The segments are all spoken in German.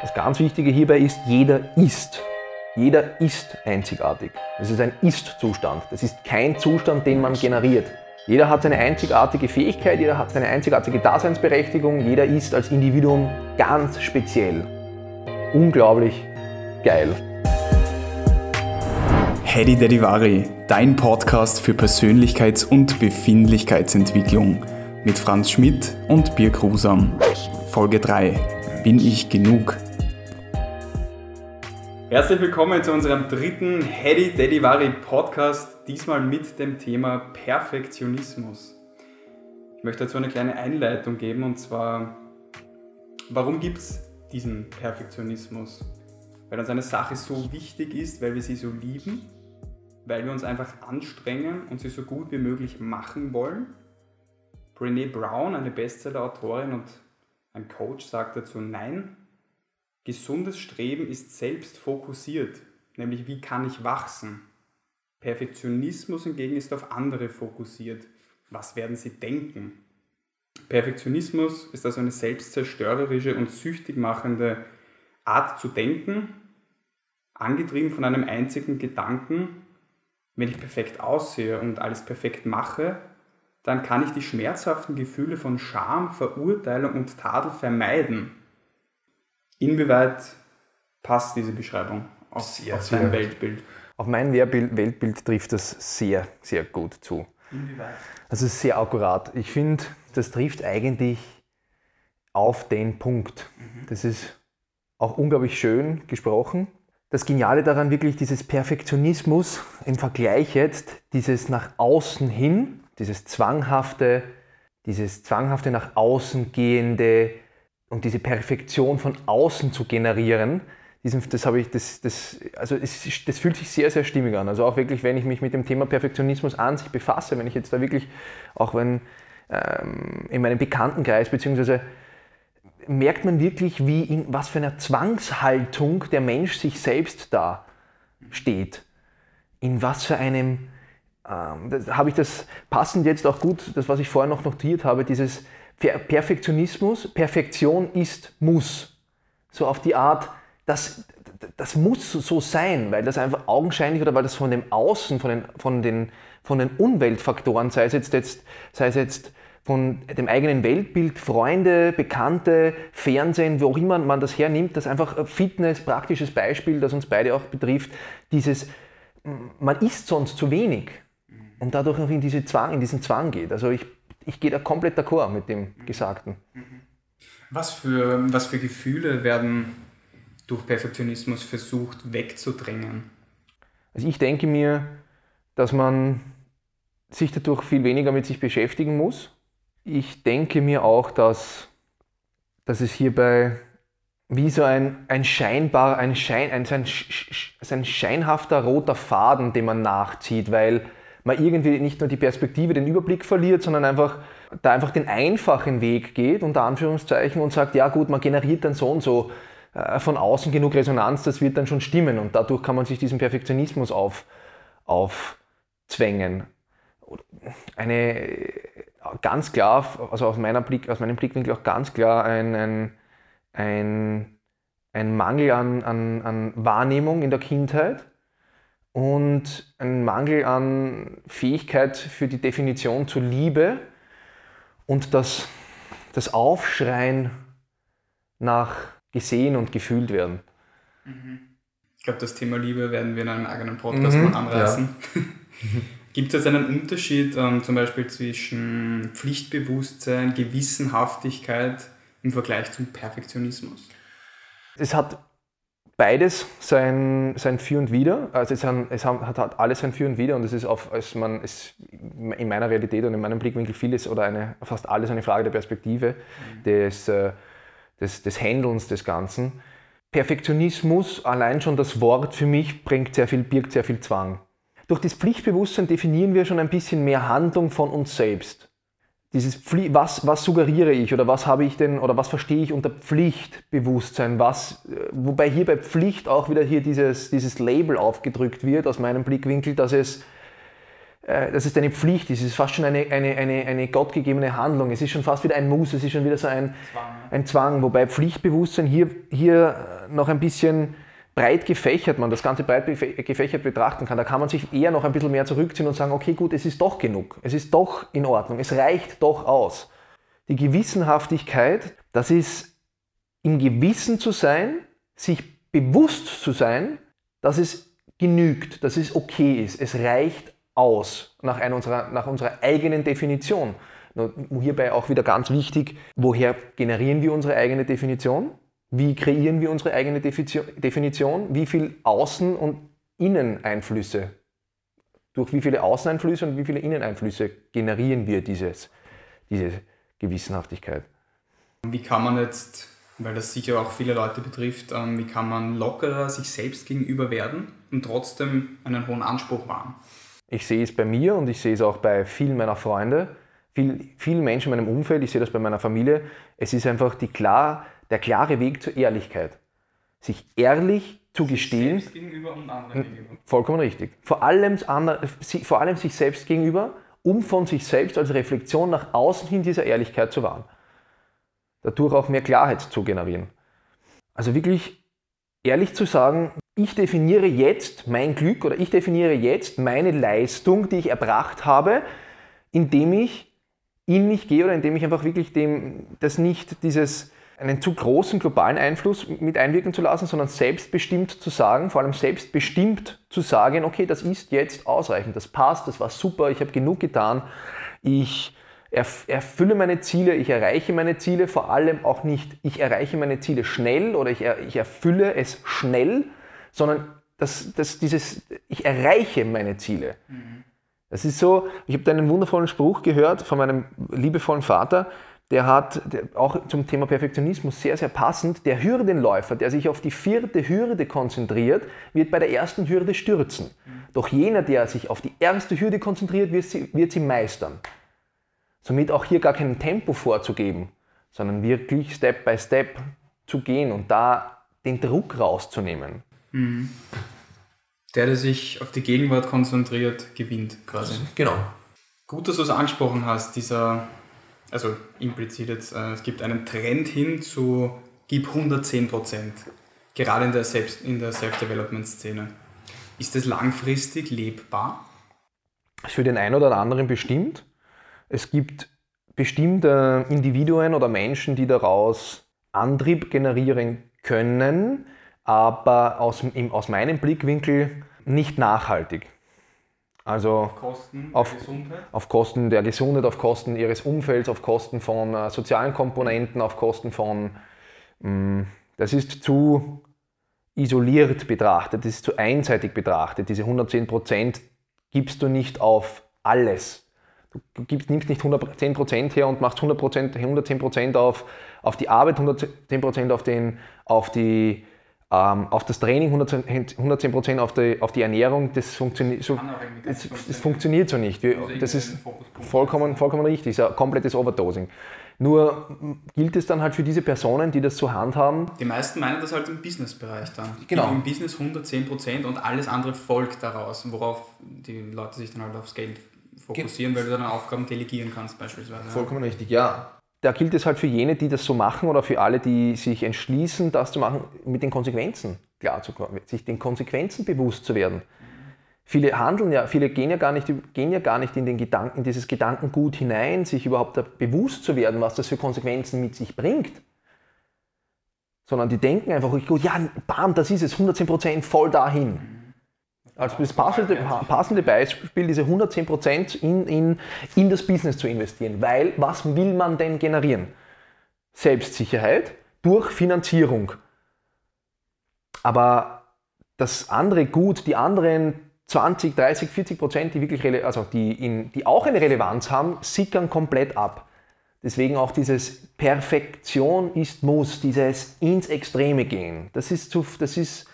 Das ganz Wichtige hierbei ist, jeder ist. Jeder ist einzigartig. Das ist ein Ist-Zustand. Das ist kein Zustand, den man generiert. Jeder hat seine einzigartige Fähigkeit, jeder hat seine einzigartige Daseinsberechtigung, jeder ist als Individuum ganz speziell. Unglaublich geil. Hedy Dedivari, dein Podcast für Persönlichkeits- und Befindlichkeitsentwicklung mit Franz Schmidt und Birk Rusam. Folge 3. Bin ich genug? Herzlich willkommen zu unserem dritten Hedy Dedivari Podcast, diesmal mit dem Thema Perfektionismus. Ich möchte dazu eine kleine Einleitung geben und zwar, warum gibt es diesen Perfektionismus? Weil uns eine Sache so wichtig ist, weil wir sie so lieben, weil wir uns einfach anstrengen und sie so gut wie möglich machen wollen. Brene Brown, eine Bestseller-Autorin und ein Coach, sagt dazu, nein, Gesundes Streben ist selbst fokussiert, nämlich wie kann ich wachsen. Perfektionismus hingegen ist auf andere fokussiert. Was werden sie denken? Perfektionismus ist also eine selbstzerstörerische und süchtig machende Art zu denken, angetrieben von einem einzigen Gedanken, wenn ich perfekt aussehe und alles perfekt mache, dann kann ich die schmerzhaften Gefühle von Scham, Verurteilung und Tadel vermeiden. Inwieweit passt diese Beschreibung auf, sehr, auf dein Weltbild? Auf mein Weltbild trifft das sehr, sehr gut zu. Inwieweit? Also sehr akkurat. Ich finde, das trifft eigentlich auf den Punkt. Mhm. Das ist auch unglaublich schön gesprochen. Das Geniale daran wirklich dieses Perfektionismus im Vergleich jetzt, dieses nach außen hin, dieses zwanghafte, dieses zwanghafte nach außen gehende, und diese Perfektion von außen zu generieren, diesen, das habe ich, das, das, also es, das fühlt sich sehr, sehr stimmig an. Also auch wirklich, wenn ich mich mit dem Thema Perfektionismus an sich befasse, wenn ich jetzt da wirklich, auch wenn ähm, in meinem Bekanntenkreis, beziehungsweise merkt man wirklich, wie in was für einer Zwangshaltung der Mensch sich selbst da steht. In was für einem, ähm, habe ich das passend jetzt auch gut, das was ich vorher noch notiert habe, dieses Perfektionismus, Perfektion ist muss. So auf die Art, das, das muss so sein, weil das einfach augenscheinlich oder weil das von dem Außen, von den, von den, von den Umweltfaktoren, sei es jetzt, jetzt, sei es jetzt von dem eigenen Weltbild, Freunde, Bekannte, Fernsehen, wo auch immer man das hernimmt, das einfach Fitness, praktisches Beispiel, das uns beide auch betrifft, dieses, man isst sonst zu wenig und dadurch auch in, diese Zwang, in diesen Zwang geht. Also ich ich gehe da komplett d'accord mit dem Gesagten. Was für, was für Gefühle werden durch Perfektionismus versucht wegzudrängen? Also ich denke mir, dass man sich dadurch viel weniger mit sich beschäftigen muss. Ich denke mir auch, dass, dass es hierbei wie so ein, ein scheinbar, ein, Schein, ein, ein, ein scheinhafter roter Faden, den man nachzieht, weil man irgendwie nicht nur die Perspektive, den Überblick verliert, sondern einfach da einfach den einfachen Weg geht, unter Anführungszeichen, und sagt, ja gut, man generiert dann so und so äh, von außen genug Resonanz, das wird dann schon stimmen und dadurch kann man sich diesen Perfektionismus auf, aufzwängen. Eine ganz klar, also aus, meiner Blick, aus meinem Blickwinkel auch ganz klar ein, ein, ein, ein Mangel an, an, an Wahrnehmung in der Kindheit und ein Mangel an Fähigkeit für die Definition zur Liebe und das, das Aufschreien nach gesehen und gefühlt werden. Ich glaube, das Thema Liebe werden wir in einem eigenen Podcast mhm, mal anreißen. Ja. Gibt es jetzt einen Unterschied ähm, zum Beispiel zwischen Pflichtbewusstsein, Gewissenhaftigkeit im Vergleich zum Perfektionismus? Es hat beides sein, sein Für und Wider. Also es, haben, es hat, hat alles sein Für und Wider und es ist auf, als man es in meiner Realität und in meinem Blickwinkel vieles oder eine, fast alles eine Frage der Perspektive, mhm. des, äh, des, des Handelns des Ganzen. Perfektionismus, allein schon das Wort für mich, bringt sehr viel, birgt sehr viel Zwang. Durch das Pflichtbewusstsein definieren wir schon ein bisschen mehr Handlung von uns selbst dieses Pfli was, was suggeriere ich oder was habe ich denn oder was verstehe ich unter Pflichtbewusstsein, was, äh, wobei hier bei Pflicht auch wieder hier dieses, dieses Label aufgedrückt wird aus meinem Blickwinkel, dass es äh, dass es deine Pflicht ist. Es ist fast schon eine, eine, eine, eine gottgegebene Handlung. Es ist schon fast wieder ein Muss, es ist schon wieder so ein Zwang, ein Zwang wobei Pflichtbewusstsein hier, hier noch ein bisschen breit gefächert man das Ganze breit gefächert betrachten kann. Da kann man sich eher noch ein bisschen mehr zurückziehen und sagen, okay gut, es ist doch genug, es ist doch in Ordnung, es reicht doch aus. Die Gewissenhaftigkeit, das ist im Gewissen zu sein, sich bewusst zu sein, dass es genügt, dass es okay ist, es reicht aus nach, unserer, nach unserer eigenen Definition. Hierbei auch wieder ganz wichtig, woher generieren wir unsere eigene Definition? Wie kreieren wir unsere eigene Definition? Wie viel Außen- und Inneneinflüsse, durch wie viele Außeneinflüsse und wie viele Inneneinflüsse generieren wir dieses, diese Gewissenhaftigkeit? Wie kann man jetzt, weil das sicher auch viele Leute betrifft, ähm, wie kann man lockerer sich selbst gegenüber werden und trotzdem einen hohen Anspruch wahren? Ich sehe es bei mir und ich sehe es auch bei vielen meiner Freunde, vielen, vielen Menschen in meinem Umfeld, ich sehe das bei meiner Familie. Es ist einfach die klar, der klare Weg zur Ehrlichkeit. Sich ehrlich zu gestehen. Selbst gegenüber und anderen gegenüber. Vollkommen richtig. Vor allem, vor allem sich selbst gegenüber, um von sich selbst als Reflexion nach außen hin dieser Ehrlichkeit zu wahren. Dadurch auch mehr Klarheit zu generieren. Also wirklich ehrlich zu sagen, ich definiere jetzt mein Glück oder ich definiere jetzt meine Leistung, die ich erbracht habe, indem ich in mich gehe oder indem ich einfach wirklich dem, das nicht dieses, einen zu großen globalen Einfluss mit einwirken zu lassen, sondern selbstbestimmt zu sagen, vor allem selbstbestimmt zu sagen, okay, das ist jetzt ausreichend, das passt, das war super, ich habe genug getan, ich erfülle meine Ziele, ich erreiche meine Ziele, vor allem auch nicht, ich erreiche meine Ziele schnell oder ich, ich erfülle es schnell, sondern das, das, dieses, ich erreiche meine Ziele. Mhm. Das ist so, ich habe da einen wundervollen Spruch gehört von meinem liebevollen Vater, der hat auch zum Thema Perfektionismus sehr, sehr passend, der Hürdenläufer, der sich auf die vierte Hürde konzentriert, wird bei der ersten Hürde stürzen. Doch jener, der sich auf die erste Hürde konzentriert, wird sie, wird sie meistern. Somit auch hier gar kein Tempo vorzugeben, sondern wirklich Step by Step zu gehen und da den Druck rauszunehmen. Mhm. Der, der sich auf die Gegenwart konzentriert, gewinnt quasi. Genau. Gut, dass du es angesprochen hast, dieser, also implizit jetzt, äh, es gibt einen Trend hin zu gib 110 Prozent, gerade in der, Selbst, der Self-Development-Szene. Ist das langfristig lebbar? Für den einen oder anderen bestimmt. Es gibt bestimmte Individuen oder Menschen, die daraus Antrieb generieren können, aber aus, aus meinem Blickwinkel nicht nachhaltig. Also auf Kosten, auf, auf Kosten der Gesundheit, auf Kosten ihres Umfelds, auf Kosten von äh, sozialen Komponenten, auf Kosten von, mh, mm, das ist zu isoliert betrachtet, das ist zu einseitig betrachtet. Diese 110 Prozent gibst du nicht auf alles. Du gibst, nimmst nicht 110 Prozent her und machst 100 110 Prozent auf, auf die Arbeit, 110 Prozent auf, auf die auf das Training 110 Prozent auf die, auf die Ernährung, das, funktioni so, das, das funktioniert so nicht. Wir, das ist vollkommen, vollkommen richtig, ist ein komplettes Overdosing. Nur gilt es dann halt für diese Personen, die das zur Hand haben. Die meisten meinen das halt im Businessbereich dann. Genau. Im Business 110% und alles andere folgt daraus, worauf die Leute sich dann halt aufs Geld fokussieren, weil du dann Aufgaben delegieren kannst beispielsweise. Vollkommen richtig, ja da gilt es halt für jene, die das so machen oder für alle, die sich entschließen, das zu machen, mit den Konsequenzen klar zu kommen, sich den Konsequenzen bewusst zu werden. Viele handeln ja, viele gehen ja gar nicht, gehen ja gar nicht in, den Gedanken, in dieses Gedankengut hinein, sich überhaupt bewusst zu werden, was das für Konsequenzen mit sich bringt. Sondern die denken einfach, ja, bam, das ist es, 110% voll dahin. Also das passende, passende Beispiel, diese 110% in, in, in das Business zu investieren. Weil, was will man denn generieren? Selbstsicherheit durch Finanzierung. Aber das andere Gut, die anderen 20, 30, 40 Prozent, die wirklich, also die, in, die auch eine Relevanz haben, sickern komplett ab. Deswegen auch dieses Perfektion ist Muss, dieses ins Extreme gehen. Das ist, zu, das ist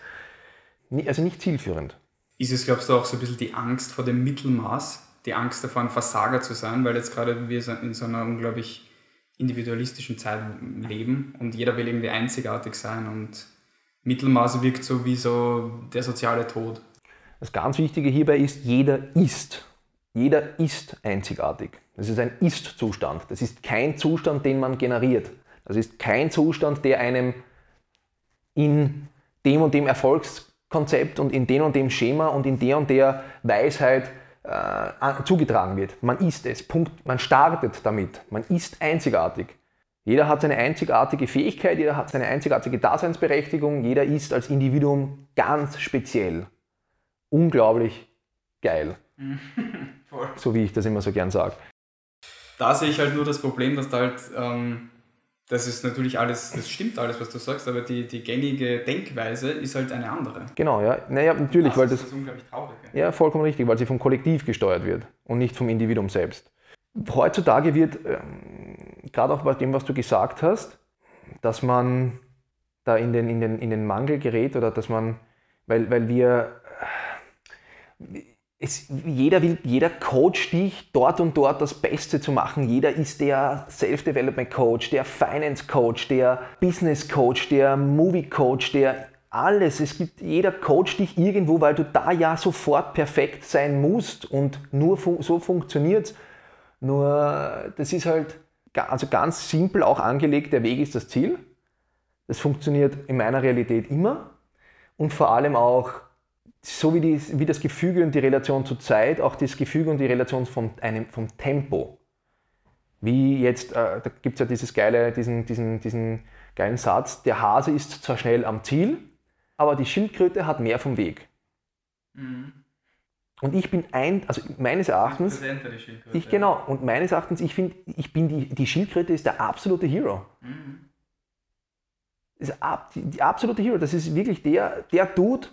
also nicht zielführend ist es, glaubst du, auch so ein bisschen die Angst vor dem Mittelmaß, die Angst davor, ein Versager zu sein, weil jetzt gerade wir in so einer unglaublich individualistischen Zeit leben und jeder will irgendwie einzigartig sein und Mittelmaß wirkt so wie so der soziale Tod. Das ganz Wichtige hierbei ist, jeder ist. Jeder ist einzigartig. Das ist ein Ist-Zustand. Das ist kein Zustand, den man generiert. Das ist kein Zustand, der einem in dem und dem Erfolgskonzept und in dem und dem Schema und in der und der Weisheit äh, zugetragen wird. Man ist es. Punkt. Man startet damit. Man ist einzigartig. Jeder hat seine einzigartige Fähigkeit, jeder hat seine einzigartige Daseinsberechtigung, jeder ist als Individuum ganz speziell. Unglaublich geil. so wie ich das immer so gern sage. Da sehe ich halt nur das Problem, dass da halt ähm, das ist natürlich alles, das stimmt alles, was du sagst, aber die, die gängige Denkweise ist halt eine andere. Genau, ja. Naja, natürlich, das weil das. Das ist unglaublich traurig. Ja. ja, vollkommen richtig, weil sie vom Kollektiv gesteuert wird und nicht vom Individuum selbst. Heutzutage wird, ähm, gerade auch bei dem, was du gesagt hast, dass man da in den, in den, in den Mangel gerät oder dass man, weil, weil wir es, jeder, will, jeder coacht dich, dort und dort das Beste zu machen. Jeder ist der Self-Development Coach, der Finance Coach, der Business Coach, der Movie Coach, der alles. Es gibt, jeder coacht dich irgendwo, weil du da ja sofort perfekt sein musst und nur fu so funktioniert es. Nur, das ist halt also ganz simpel auch angelegt, der Weg ist das Ziel. Das funktioniert in meiner Realität immer und vor allem auch so wie, die, wie das Gefüge und die Relation zur Zeit, auch das Gefüge und die Relation vom, einem, vom Tempo. Wie jetzt, äh, da gibt es ja dieses geile, diesen, diesen, diesen geilen Satz, der Hase ist zwar schnell am Ziel, aber die Schildkröte hat mehr vom Weg. Mhm. Und ich bin ein, also meines Erachtens, ich genau, und meines Erachtens, ich finde, ich bin die, die Schildkröte ist der absolute Hero. Mhm. Ist ab, die, die absolute Hero, das ist wirklich der, der Dude,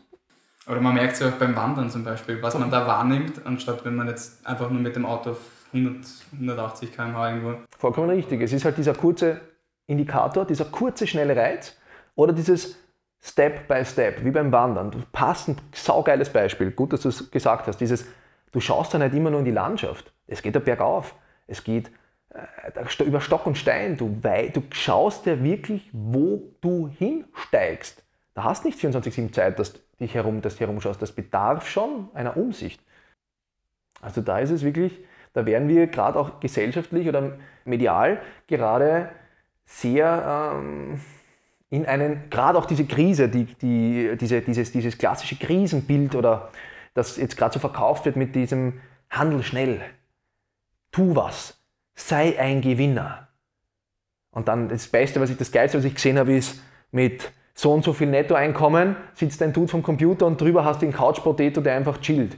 oder man merkt es ja auch beim Wandern zum Beispiel, was man da wahrnimmt, anstatt wenn man jetzt einfach nur mit dem Auto auf 100, 180 km/h irgendwo. Vollkommen richtig. Es ist halt dieser kurze Indikator, dieser kurze, schnelle Reiz oder dieses Step by Step, wie beim Wandern. Du passt ein saugeiles Beispiel. Gut, dass du es gesagt hast. Dieses, du schaust da nicht immer nur in die Landschaft. Es geht da bergauf. Es geht äh, über Stock und Stein. Du, du schaust dir wirklich, wo du hinsteigst. Da hast nicht 24-7 Zeit, dass dich herum, dass du herumschaust. Das bedarf schon einer Umsicht. Also da ist es wirklich, da werden wir gerade auch gesellschaftlich oder medial gerade sehr ähm, in einen, gerade auch diese Krise, die, die, diese, dieses, dieses klassische Krisenbild oder das jetzt gerade so verkauft wird mit diesem Handel schnell, tu was, sei ein Gewinner. Und dann das Beste, was ich, das Geilste, was ich gesehen habe, ist mit so und so viel Nettoeinkommen, sitzt ein Dude vom Computer und drüber hast du den Couch Potato, der einfach chillt.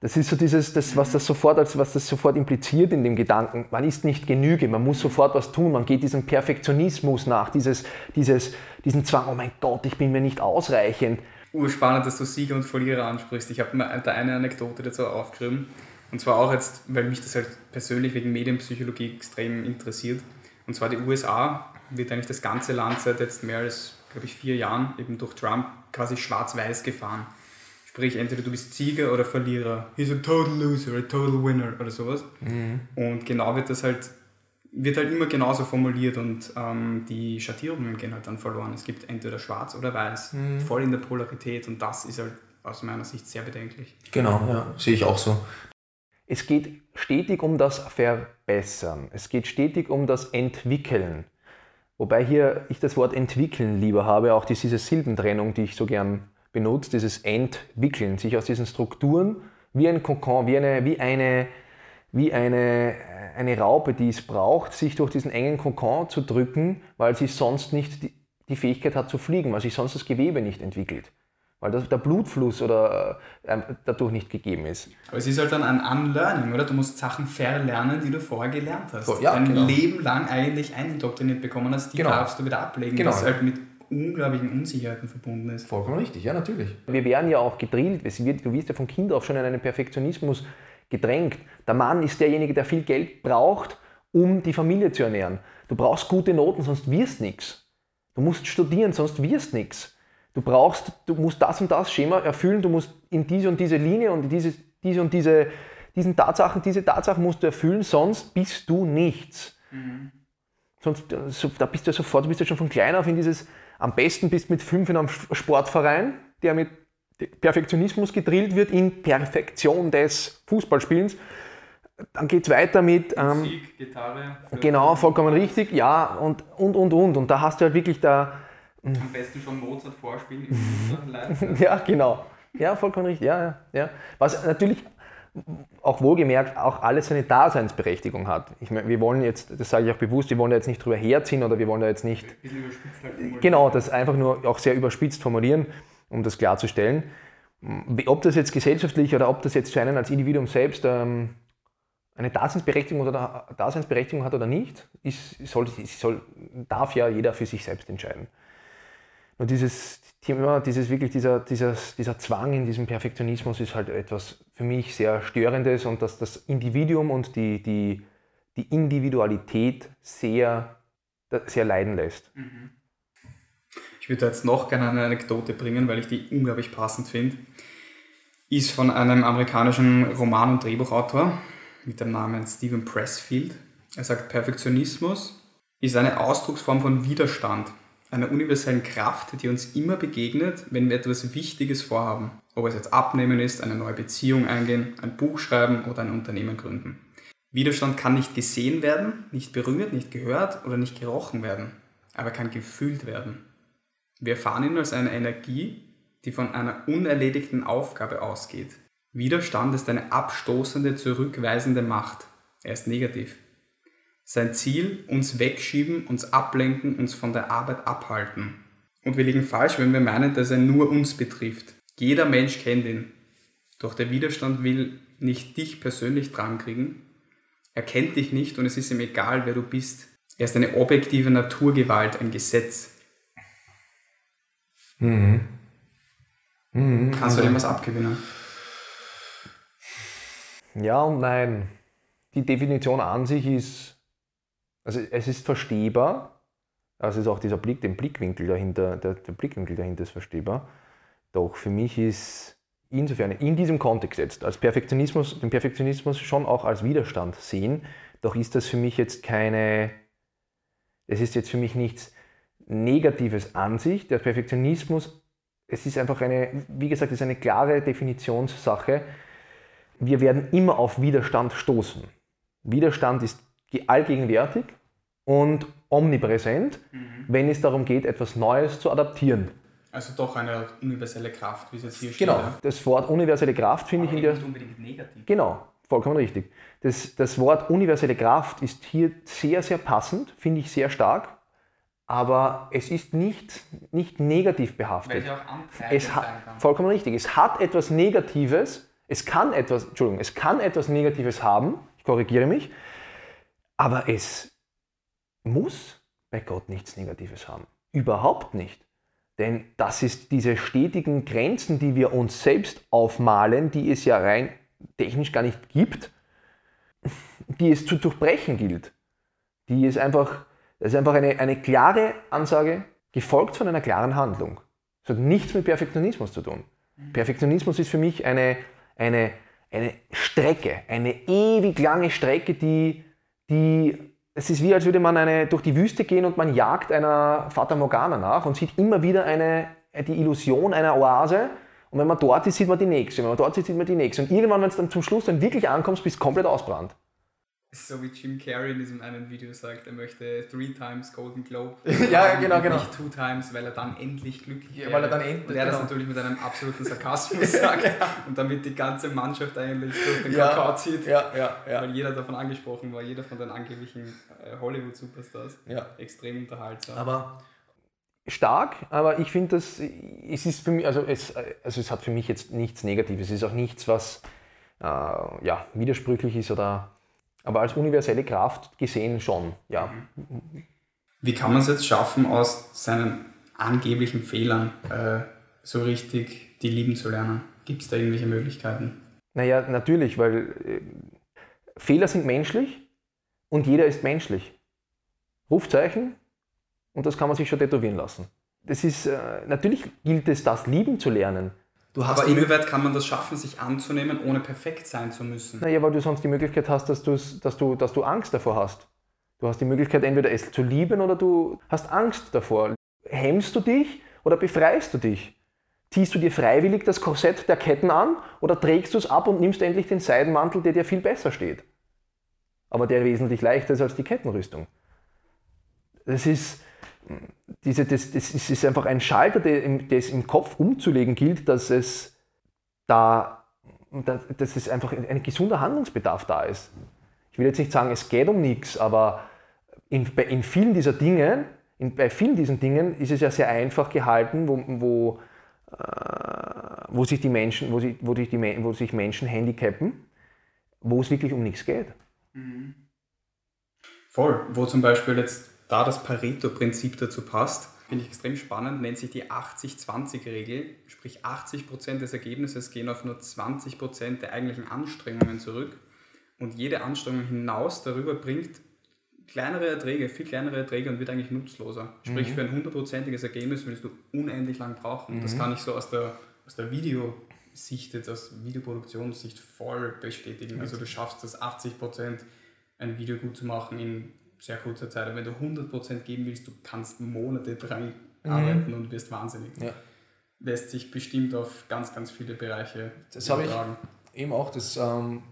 Das ist so dieses, das, was das sofort, als was das sofort impliziert in dem Gedanken. Man ist nicht Genüge, man muss sofort was tun, man geht diesem Perfektionismus nach, dieses, dieses, diesen Zwang, oh mein Gott, ich bin mir nicht ausreichend. Urspannend, dass du Sieger und Verlierer ansprichst. Ich habe mir da eine Anekdote dazu aufgeschrieben. Und zwar auch jetzt, weil mich das halt persönlich wegen Medienpsychologie extrem interessiert. Und zwar die USA wird eigentlich das ganze Land seit jetzt mehr als glaube ich, vier Jahren eben durch Trump quasi schwarz-weiß gefahren. Sprich, entweder du bist Sieger oder Verlierer. He's a total loser, a total winner oder sowas. Mhm. Und genau wird das halt, wird halt immer genauso formuliert und ähm, die Schattierungen gehen halt dann verloren. Es gibt entweder schwarz oder weiß, mhm. voll in der Polarität und das ist halt aus meiner Sicht sehr bedenklich. Genau, ja, sehe ich auch so. Es geht stetig um das Verbessern. Es geht stetig um das Entwickeln. Wobei hier ich das Wort entwickeln lieber habe, auch diese Silbentrennung, die ich so gern benutze, dieses Entwickeln, sich aus diesen Strukturen wie ein Kokon, wie eine, wie eine, wie eine, eine Raupe, die es braucht, sich durch diesen engen Kokon zu drücken, weil sie sonst nicht die, die Fähigkeit hat zu fliegen, weil sich sonst das Gewebe nicht entwickelt weil das, der Blutfluss oder, äh, dadurch nicht gegeben ist. Aber es ist halt dann ein Unlearning, oder? Du musst Sachen verlernen, die du vorher gelernt hast. So, ja, Dein genau. Leben lang eigentlich eindoktriniert bekommen hast, die genau. darfst du wieder ablegen, genau. was halt mit unglaublichen Unsicherheiten verbunden ist. Vollkommen richtig, ja natürlich. Wir werden ja auch gedrillt, du wirst ja von Kind auf schon in einen Perfektionismus gedrängt. Der Mann ist derjenige, der viel Geld braucht, um die Familie zu ernähren. Du brauchst gute Noten, sonst wirst nichts. Du musst studieren, sonst wirst nichts. Du brauchst, du musst das und das Schema erfüllen, du musst in diese und diese Linie und diese, diese und diese, diesen Tatsachen, diese Tatsachen musst du erfüllen, sonst bist du nichts. Mhm. Sonst, da bist du sofort, du bist ja schon von klein auf in dieses, am besten bist mit fünf in einem Sportverein, der mit Perfektionismus gedrillt wird in Perfektion des Fußballspielens. Dann geht es weiter mit. Ähm, Musik, Gitarre. Genau, vollkommen richtig, ja, und, und, und, und. Und da hast du halt wirklich da. Am besten schon Mozart vorspielen Ja, genau. Ja, vollkommen richtig. Ja, ja, ja. Was natürlich auch wohlgemerkt auch alles seine Daseinsberechtigung hat. Ich meine, wir wollen jetzt, das sage ich auch bewusst, wir wollen da jetzt nicht drüber herziehen oder wir wollen da jetzt nicht. Halt genau, das einfach nur auch sehr überspitzt formulieren, um das klarzustellen. Ob das jetzt gesellschaftlich oder ob das jetzt für einen als Individuum selbst ähm, eine Daseinsberechtigung oder Daseinsberechtigung hat oder nicht, ist, soll, soll, darf ja jeder für sich selbst entscheiden. Nur dieses Thema, dieses wirklich dieser, dieser, dieser Zwang in diesem Perfektionismus ist halt etwas für mich sehr Störendes und dass das Individuum und die, die, die Individualität sehr, sehr leiden lässt. Mhm. Ich würde jetzt noch gerne eine Anekdote bringen, weil ich die unglaublich passend finde. Ist von einem amerikanischen Roman- und Drehbuchautor, mit dem Namen Stephen Pressfield. Er sagt, Perfektionismus ist eine Ausdrucksform von Widerstand, einer universellen Kraft, die uns immer begegnet, wenn wir etwas Wichtiges vorhaben. Ob es jetzt abnehmen ist, eine neue Beziehung eingehen, ein Buch schreiben oder ein Unternehmen gründen. Widerstand kann nicht gesehen werden, nicht berührt, nicht gehört oder nicht gerochen werden, aber kann gefühlt werden. Wir erfahren ihn als eine Energie, die von einer unerledigten Aufgabe ausgeht, Widerstand ist eine abstoßende, zurückweisende Macht. Er ist negativ. Sein Ziel, uns wegschieben, uns ablenken, uns von der Arbeit abhalten. Und wir liegen falsch, wenn wir meinen, dass er nur uns betrifft. Jeder Mensch kennt ihn. Doch der Widerstand will nicht dich persönlich drankriegen. Er kennt dich nicht und es ist ihm egal, wer du bist. Er ist eine objektive Naturgewalt, ein Gesetz. Mhm. Mhm. Kannst du dem was abgewinnen? Ja und nein. Die Definition an sich ist, also es ist verstehbar, also ist auch dieser Blick, den Blickwinkel dahinter, der, der Blickwinkel dahinter ist verstehbar. Doch für mich ist insofern in diesem Kontext jetzt als Perfektionismus, den Perfektionismus schon auch als Widerstand sehen, doch ist das für mich jetzt keine, es ist jetzt für mich nichts Negatives an sich. Der Perfektionismus, es ist einfach eine, wie gesagt, es ist eine klare Definitionssache wir werden immer auf Widerstand stoßen. Widerstand ist allgegenwärtig und omnipräsent, mhm. wenn es darum geht, etwas Neues zu adaptieren. Also doch eine universelle Kraft, wie es jetzt hier steht. Genau, das Wort universelle Kraft finde ich in der... nicht unbedingt negativ. Genau, vollkommen richtig. Das, das Wort universelle Kraft ist hier sehr, sehr passend, finde ich sehr stark, aber es ist nicht, nicht negativ behaftet. Weil auch es hat, Vollkommen richtig. Es hat etwas Negatives, es kann etwas, Entschuldigung, es kann etwas Negatives haben, ich korrigiere mich, aber es muss bei Gott nichts Negatives haben. Überhaupt nicht. Denn das ist diese stetigen Grenzen, die wir uns selbst aufmalen, die es ja rein technisch gar nicht gibt, die es zu durchbrechen gilt. Die ist einfach, das ist einfach eine, eine klare Ansage, gefolgt von einer klaren Handlung. Das hat nichts mit Perfektionismus zu tun. Perfektionismus ist für mich eine, eine, eine Strecke, eine ewig lange Strecke, die, die, es ist wie, als würde man eine, durch die Wüste gehen und man jagt einer Fata Morgana nach und sieht immer wieder eine, die Illusion einer Oase. Und wenn man dort ist, sieht man die nächste. Wenn man dort ist, sieht man die nächste. Und irgendwann, wenn es dann zum Schluss dann wirklich ankommst, bist du komplett ausbrannt. So wie Jim Carrey in diesem einen Video sagt, er möchte three times Golden Globe. ja, genau, genau. Nicht two times, weil er dann endlich glücklich ja, Weil er dann endlich. Und er genau. das natürlich mit einem absoluten Sarkasmus sagt und damit die ganze Mannschaft eigentlich durch den ja, Kakao zieht. Ja, ja, ja. Weil jeder davon angesprochen war, jeder von den angeblichen äh, Hollywood-Superstars. Ja. Extrem unterhaltsam. Aber stark, aber ich finde, das es ist für mich, also es, also es hat für mich jetzt nichts Negatives. Es ist auch nichts, was äh, ja, widersprüchlich ist oder aber als universelle Kraft gesehen schon, ja. Wie kann man es jetzt schaffen, aus seinen angeblichen Fehlern äh, so richtig die lieben zu lernen? Gibt es da irgendwelche Möglichkeiten? Naja, natürlich, weil äh, Fehler sind menschlich und jeder ist menschlich. Rufzeichen und das kann man sich schon tätowieren lassen. Das ist, äh, natürlich gilt es, das lieben zu lernen. Aber inwieweit kann man das schaffen, sich anzunehmen, ohne perfekt sein zu müssen? Naja, weil du sonst die Möglichkeit hast, dass, dass, du, dass du Angst davor hast. Du hast die Möglichkeit, entweder es zu lieben oder du hast Angst davor. Hemmst du dich oder befreist du dich? Ziehst du dir freiwillig das Korsett der Ketten an oder trägst du es ab und nimmst endlich den Seidenmantel, der dir viel besser steht? Aber der wesentlich leichter ist als die Kettenrüstung. Das ist, diese, das, das ist einfach ein Schalter, der, es im Kopf umzulegen gilt, dass es da, dass es einfach ein gesunder Handlungsbedarf da ist. Ich will jetzt nicht sagen, es geht um nichts, aber in, in vielen dieser Dinge, in, bei vielen diesen Dingen ist es ja sehr einfach gehalten, wo, wo, äh, wo sich die Menschen, wo, sich, wo, die, wo sich Menschen handicappen, wo es wirklich um nichts geht. Mhm. Voll, wo zum Beispiel jetzt da das Pareto-Prinzip dazu passt, finde ich extrem spannend, nennt sich die 80-20-Regel, sprich 80% des Ergebnisses gehen auf nur 20% der eigentlichen Anstrengungen zurück und jede Anstrengung hinaus darüber bringt kleinere Erträge, viel kleinere Erträge und wird eigentlich nutzloser. Sprich, mhm. für ein hundertprozentiges Ergebnis willst du unendlich lang brauchen. Mhm. Das kann ich so aus der, aus der Videosicht, jetzt aus Videoproduktionssicht voll bestätigen. Also du schaffst es 80% ein Video gut zu machen in sehr kurzer Zeit. Aber wenn du 100% geben willst, du kannst Monate dran mhm. arbeiten und wirst wahnsinnig. Ja. Lässt sich bestimmt auf ganz, ganz viele Bereiche das übertragen. Ich eben auch, das, ähm,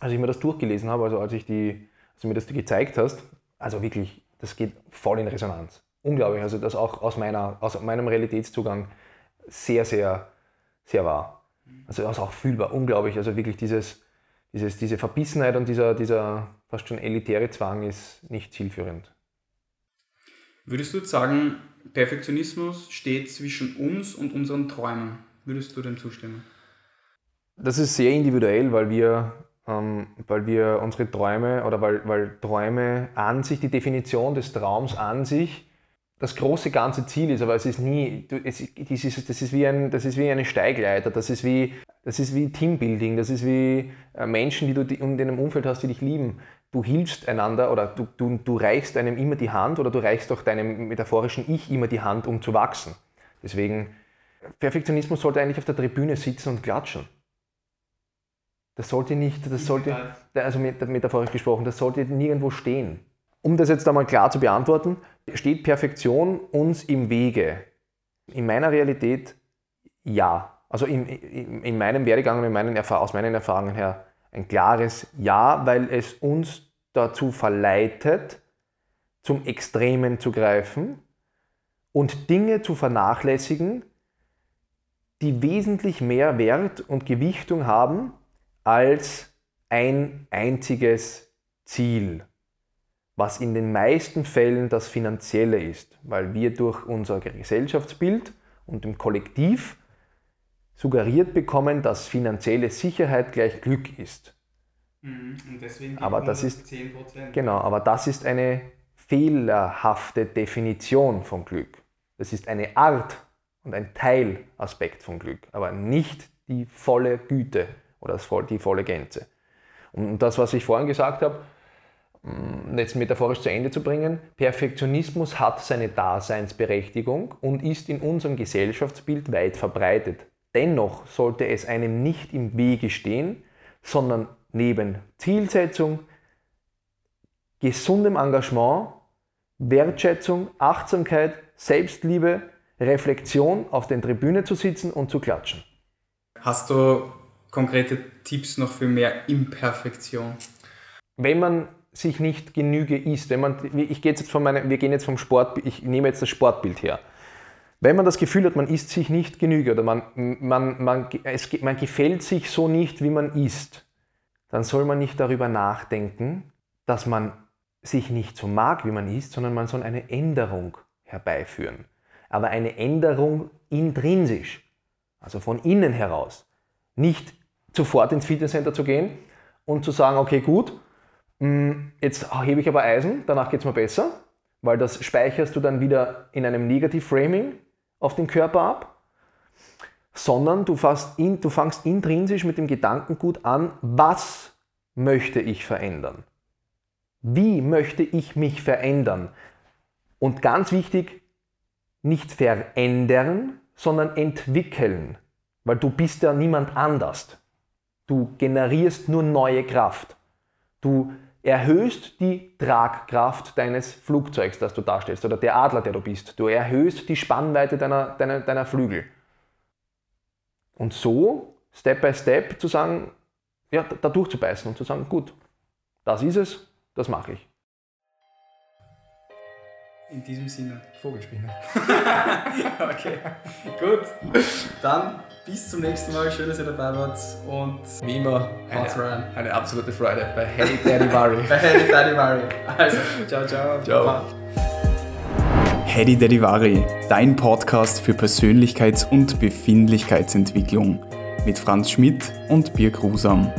als ich mir das durchgelesen habe, also als, ich die, als du mir das gezeigt hast, also wirklich, das geht voll in Resonanz. Unglaublich, also das auch aus, meiner, aus meinem Realitätszugang sehr, sehr, sehr wahr. Also das auch fühlbar, unglaublich, also wirklich dieses, dieses, diese Verbissenheit und dieser, dieser fast schon elitäre Zwang ist nicht zielführend. Würdest du sagen, Perfektionismus steht zwischen uns und unseren Träumen? Würdest du dem zustimmen? Das ist sehr individuell, weil wir, ähm, weil wir unsere Träume oder weil, weil Träume an sich, die Definition des Traums an sich, das große ganze Ziel ist, aber es ist nie, es, das, ist, das, ist wie ein, das ist wie eine Steigleiter, das ist wie, das ist wie Teambuilding, das ist wie äh, Menschen, die du in einem Umfeld hast, die dich lieben du hilfst einander oder du, du, du reichst einem immer die Hand oder du reichst auch deinem metaphorischen Ich immer die Hand, um zu wachsen. Deswegen, Perfektionismus sollte eigentlich auf der Tribüne sitzen und klatschen. Das sollte nicht, das sollte, also metaphorisch gesprochen, das sollte nirgendwo stehen. Um das jetzt einmal klar zu beantworten, steht Perfektion uns im Wege? In meiner Realität ja. Also in, in, in meinem Werdegang und in meinen aus meinen Erfahrungen her ein klares Ja, weil es uns dazu verleitet, zum Extremen zu greifen und Dinge zu vernachlässigen, die wesentlich mehr Wert und Gewichtung haben als ein einziges Ziel, was in den meisten Fällen das Finanzielle ist, weil wir durch unser Gesellschaftsbild und im Kollektiv suggeriert bekommen, dass finanzielle Sicherheit gleich Glück ist. Mhm. Und deswegen aber das ist 10%. Genau, aber das ist eine fehlerhafte Definition von Glück. Das ist eine Art und ein Teilaspekt von Glück, aber nicht die volle Güte oder die volle Gänze. Und das, was ich vorhin gesagt habe, mm, jetzt metaphorisch zu Ende zu bringen, Perfektionismus hat seine Daseinsberechtigung und ist in unserem Gesellschaftsbild weit verbreitet. Dennoch sollte es einem nicht im Wege stehen, sondern neben Zielsetzung, gesundem Engagement, Wertschätzung, Achtsamkeit, Selbstliebe, Reflexion auf den Tribüne zu sitzen und zu klatschen. Hast du konkrete Tipps noch für mehr Imperfektion? Wenn man sich nicht Genüge isst, wenn man, ich gehe jetzt von meine, wir gehen jetzt vom Sport, ich nehme jetzt das Sportbild her. Wenn man das Gefühl hat, man isst sich nicht Genüge oder man, man, man, es, man gefällt sich so nicht, wie man isst, dann soll man nicht darüber nachdenken, dass man sich nicht so mag, wie man ist, sondern man soll eine Änderung herbeiführen. Aber eine Änderung intrinsisch, also von innen heraus. Nicht sofort ins Fitnesscenter zu gehen und zu sagen, okay, gut, mm, jetzt hebe ich aber Eisen, danach geht es mir besser, weil das speicherst du dann wieder in einem Negativ-Framing auf den Körper ab sondern du, in, du fangst intrinsisch mit dem Gedankengut an, was möchte ich verändern? Wie möchte ich mich verändern? Und ganz wichtig, nicht verändern, sondern entwickeln, weil du bist ja niemand anders. Du generierst nur neue Kraft. Du erhöhst die Tragkraft deines Flugzeugs, das du darstellst, oder der Adler, der du bist. Du erhöhst die Spannweite deiner, deiner, deiner Flügel. Und so, Step by Step, zu sagen, ja, da durchzubeißen und zu sagen, gut, das ist es, das mache ich. In diesem Sinne. Vogelspinne. okay, gut. Dann bis zum nächsten Mal. Schön, dass ihr dabei wart. Und wie immer, eine, eine absolute Freude bei Hey Daddy Worry. bei Hey Daddy Worry. Also, ciao, ciao. Ciao. Hedy Derivari, dein Podcast für Persönlichkeits- und Befindlichkeitsentwicklung mit Franz Schmidt und Birk Rusam.